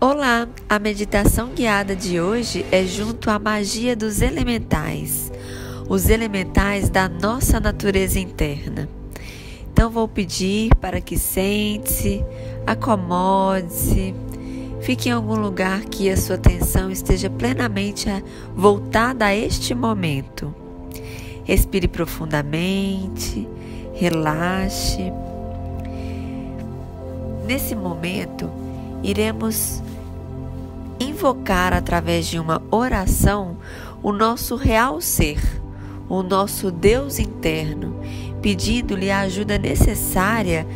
Olá, a meditação guiada de hoje é junto à magia dos elementais, os elementais da nossa natureza interna. Então vou pedir para que sente-se, acomode-se, fique em algum lugar que a sua atenção esteja plenamente voltada a este momento. Respire profundamente, relaxe. Nesse momento, iremos invocar através de uma oração o nosso real ser, o nosso Deus interno, pedindo-lhe a ajuda necessária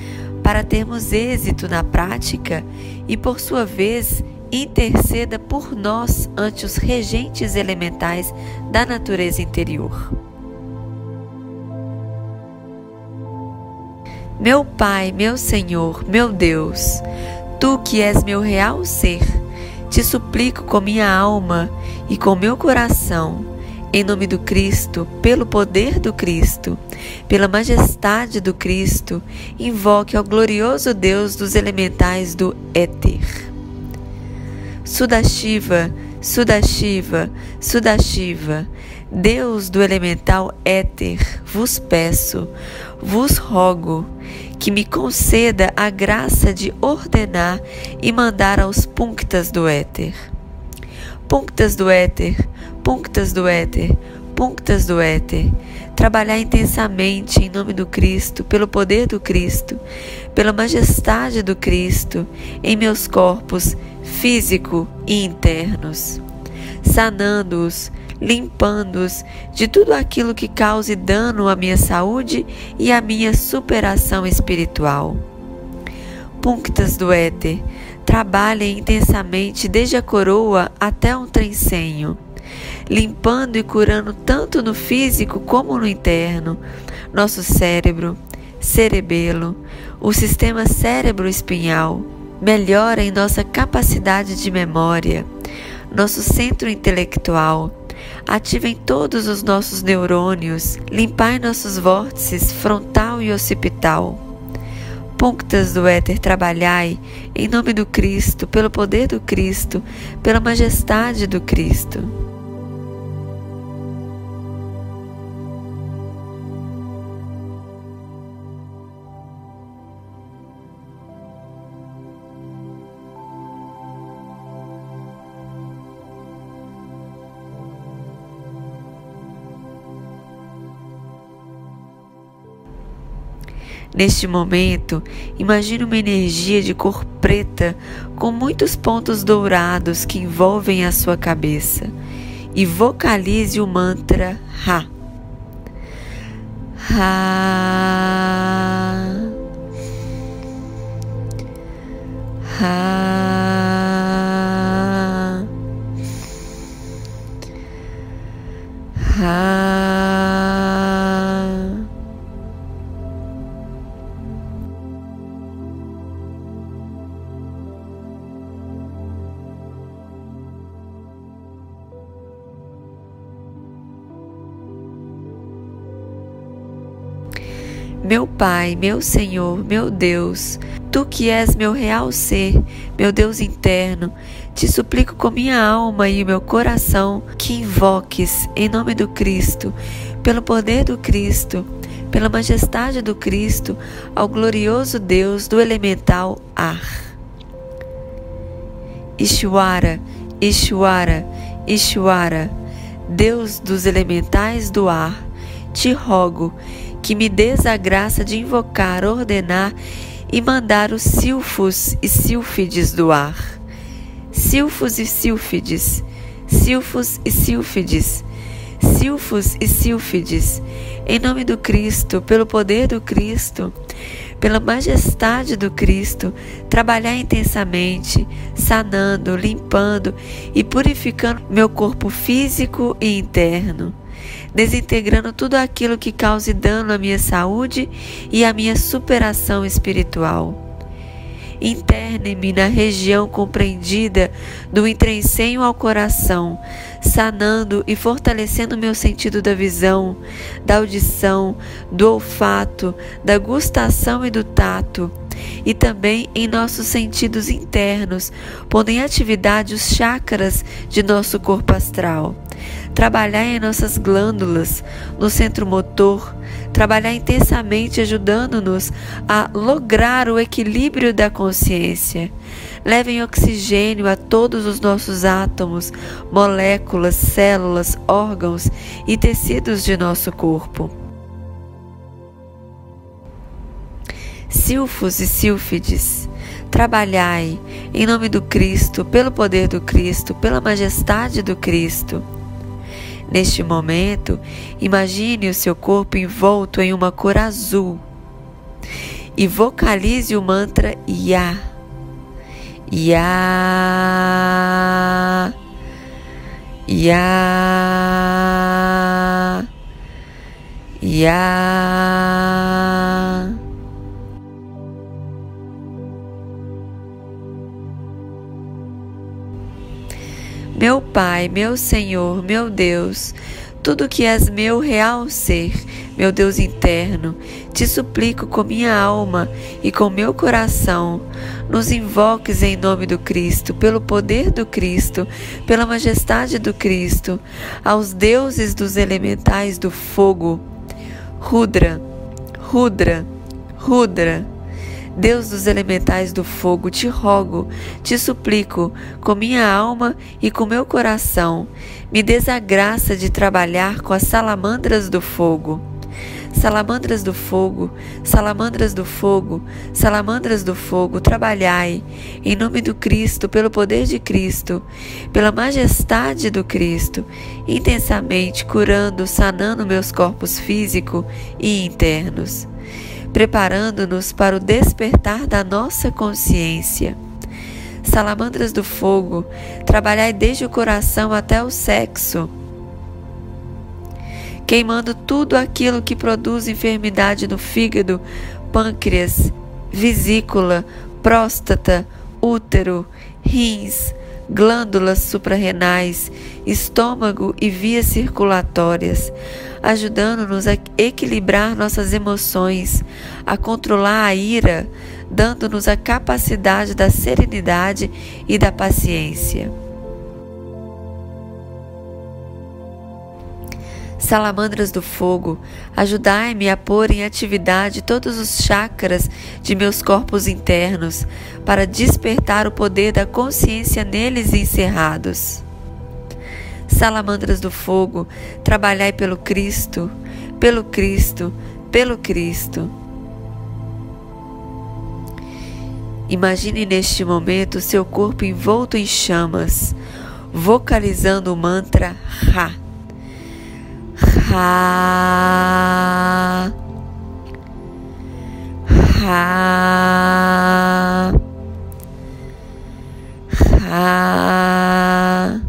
para termos êxito na prática e, por sua vez, interceda por nós ante os regentes elementais da natureza interior. Meu Pai, meu Senhor, meu Deus, Tu que és meu real ser, te suplico com minha alma e com meu coração, em nome do Cristo, pelo poder do Cristo, pela majestade do Cristo, invoque ao glorioso Deus dos elementais do éter. Sudashiva, Sudashiva, Sudashiva, Deus do elemental éter, vos peço, vos rogo, que me conceda a graça de ordenar e mandar aos punctas do éter. Punctas do éter, punctas do éter, punctas do éter. Trabalhar intensamente em nome do Cristo, pelo poder do Cristo, pela majestade do Cristo, em meus corpos físico e internos, sanando-os, limpando-os de tudo aquilo que cause dano à minha saúde e à minha superação espiritual. Punctas do éter, trabalhem intensamente desde a coroa até um trencenho, limpando e curando tanto no físico como no interno, nosso cérebro, cerebelo, o sistema cérebro-espinhal, melhora em nossa capacidade de memória, nosso centro intelectual, Ativem todos os nossos neurônios, limpai nossos vórtices frontal e occipital. Punctas do éter, trabalhai em nome do Cristo, pelo poder do Cristo, pela majestade do Cristo. Neste momento, imagine uma energia de cor preta com muitos pontos dourados que envolvem a sua cabeça e vocalize o mantra Ra. Ra. Ra. Ra. Meu Pai, meu Senhor, meu Deus, tu que és meu real ser, meu Deus interno, te suplico com minha alma e meu coração que invoques, em nome do Cristo, pelo poder do Cristo, pela majestade do Cristo, ao glorioso Deus do elemental ar. Ishwara, Ishwara, Ishwara, Deus dos elementais do ar, te rogo que me des a graça de invocar, ordenar e mandar os silfos e sílfides do ar. Silfos e sílfides, silfos e sílfides, silfos e sílfides, em nome do Cristo, pelo poder do Cristo, pela majestade do Cristo, trabalhar intensamente, sanando, limpando e purificando meu corpo físico e interno desintegrando tudo aquilo que cause dano à minha saúde e à minha superação espiritual. Interne-me na região compreendida do entrencenho ao coração, sanando e fortalecendo meu sentido da visão, da audição, do olfato, da gustação e do tato, e também em nossos sentidos internos, pondo em atividade os chakras de nosso corpo astral. Trabalhar em nossas glândulas, no centro motor, trabalhar intensamente ajudando-nos a lograr o equilíbrio da consciência. Levem oxigênio a todos os nossos átomos, moléculas, células, órgãos e tecidos de nosso corpo. Silfos e sílfides, trabalhai em nome do Cristo, pelo poder do Cristo, pela majestade do Cristo. Neste momento, imagine o seu corpo envolto em uma cor azul e vocalize o mantra Ya. Ya. Ya. Ya. Meu Pai, meu Senhor, meu Deus, tudo que és meu real ser, meu Deus interno, te suplico com minha alma e com meu coração, nos invoques em nome do Cristo, pelo poder do Cristo, pela majestade do Cristo, aos deuses dos elementais do fogo. Rudra, Rudra, Rudra. Deus dos elementais do fogo, te rogo, te suplico, com minha alma e com meu coração, me des a graça de trabalhar com as salamandras do fogo. Salamandras do fogo, salamandras do fogo, salamandras do fogo, trabalhai, em nome do Cristo, pelo poder de Cristo, pela majestade do Cristo, intensamente curando, sanando meus corpos físico e internos preparando-nos para o despertar da nossa consciência. Salamandras do fogo, trabalhai desde o coração até o sexo, queimando tudo aquilo que produz enfermidade no fígado, pâncreas, vesícula, próstata, útero, rins, glândulas suprarrenais, estômago e vias circulatórias, ajudando-nos a equilibrar nossas emoções, a controlar a ira, dando-nos a capacidade da serenidade e da paciência. Salamandras do fogo, ajudai-me a pôr em atividade todos os chakras de meus corpos internos, para despertar o poder da consciência neles encerrados. Salamandras do fogo, trabalhai pelo Cristo, pelo Cristo, pelo Cristo. Imagine neste momento seu corpo envolto em chamas, vocalizando o mantra Ra. Ra. Ra. Ra.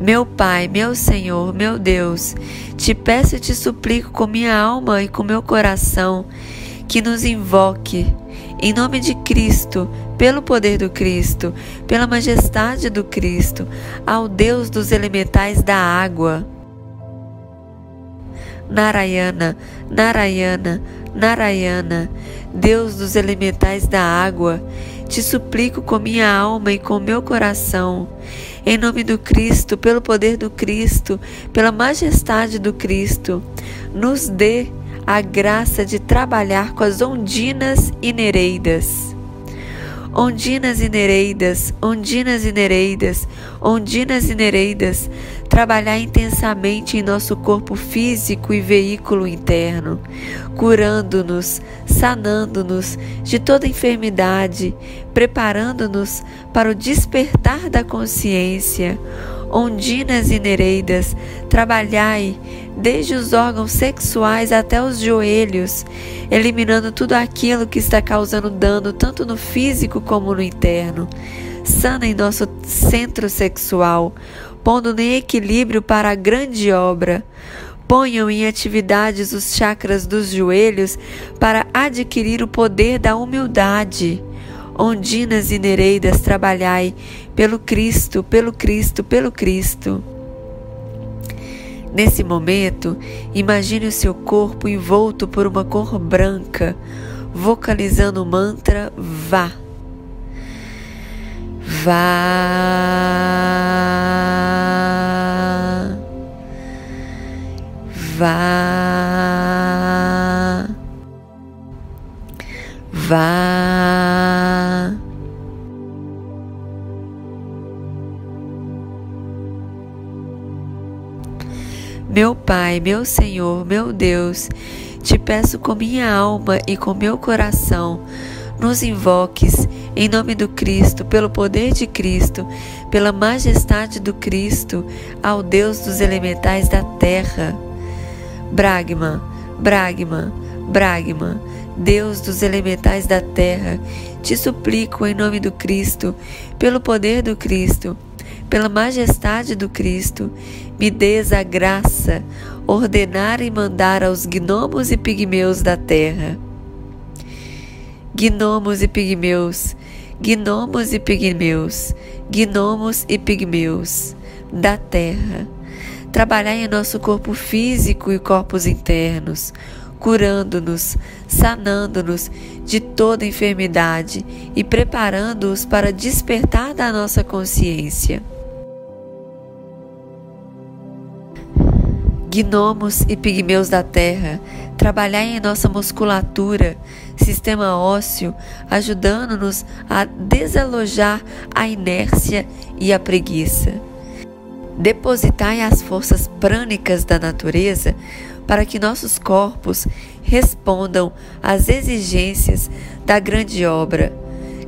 Meu Pai, meu Senhor, meu Deus, te peço e te suplico com minha alma e com meu coração que nos invoque, em nome de Cristo, pelo poder do Cristo, pela majestade do Cristo, ao Deus dos elementais da água. Narayana, Narayana, Narayana, Deus dos elementais da água, te suplico com minha alma e com meu coração, em nome do Cristo, pelo poder do Cristo, pela majestade do Cristo, nos dê a graça de trabalhar com as ondinas e nereidas ondinas e nereidas, ondinas e nereidas, ondinas e nereidas, trabalhar intensamente em nosso corpo físico e veículo interno, curando-nos, sanando-nos de toda enfermidade, preparando-nos para o despertar da consciência. Ondinas e nereidas, trabalhai desde os órgãos sexuais até os joelhos, eliminando tudo aquilo que está causando dano tanto no físico como no interno. Sana em nosso centro sexual, pondo em equilíbrio para a grande obra. Ponham em atividades os chakras dos joelhos para adquirir o poder da humildade. Ondinas e Nereidas, trabalhai pelo Cristo, pelo Cristo, pelo Cristo. Nesse momento, imagine o seu corpo envolto por uma cor branca, vocalizando o mantra Vá. Vá. Vá. Vá. Pai, meu Senhor, meu Deus, te peço com minha alma e com meu coração, nos invoques em nome do Cristo, pelo poder de Cristo, pela majestade do Cristo, ao Deus dos elementais da terra. Bragma, Bragma, Bragma, Deus dos elementais da terra, te suplico em nome do Cristo, pelo poder do Cristo, pela majestade do Cristo, me des a graça, ordenar e mandar aos gnomos e pigmeus da terra. Gnomos e pigmeus, gnomos e pigmeus, gnomos e pigmeus da terra. Trabalhar em nosso corpo físico e corpos internos, curando-nos, sanando-nos de toda enfermidade e preparando-os para despertar da nossa consciência. Gnomos e pigmeus da terra, trabalhai em nossa musculatura, sistema ósseo, ajudando-nos a desalojar a inércia e a preguiça. Depositai as forças prânicas da natureza para que nossos corpos respondam às exigências da grande obra.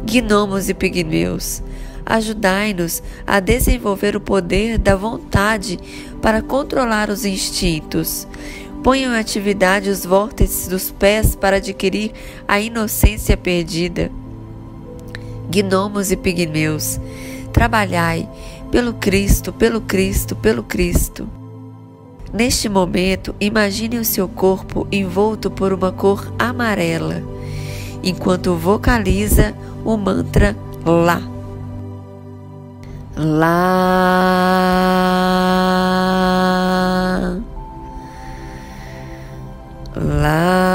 Gnomos e pigmeus, ajudai-nos a desenvolver o poder da vontade para controlar os instintos. Ponham em atividade os vórtices dos pés para adquirir a inocência perdida. Gnomos e pigmeus, trabalhai pelo Cristo, pelo Cristo, pelo Cristo. Neste momento, imagine o seu corpo envolto por uma cor amarela, enquanto vocaliza o mantra Lá. Lá, lá,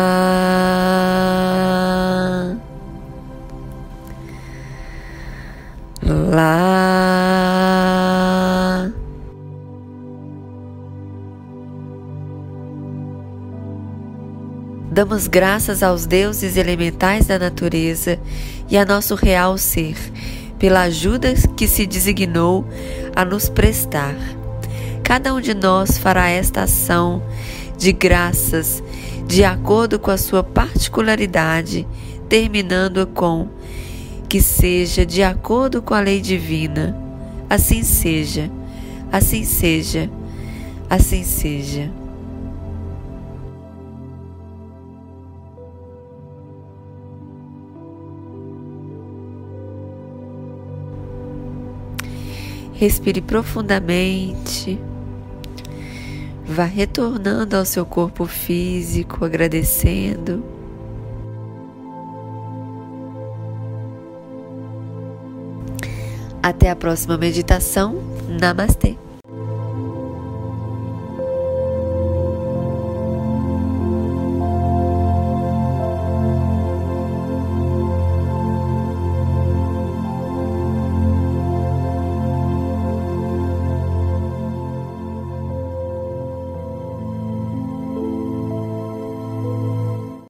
lá. Damos graças aos deuses elementais da natureza e a nosso real ser pela ajuda que se designou a nos prestar. Cada um de nós fará esta ação de graças de acordo com a sua particularidade, terminando com que seja de acordo com a lei divina. Assim seja, assim seja, assim seja. Respire profundamente. Vá retornando ao seu corpo físico, agradecendo. Até a próxima meditação. Namastê.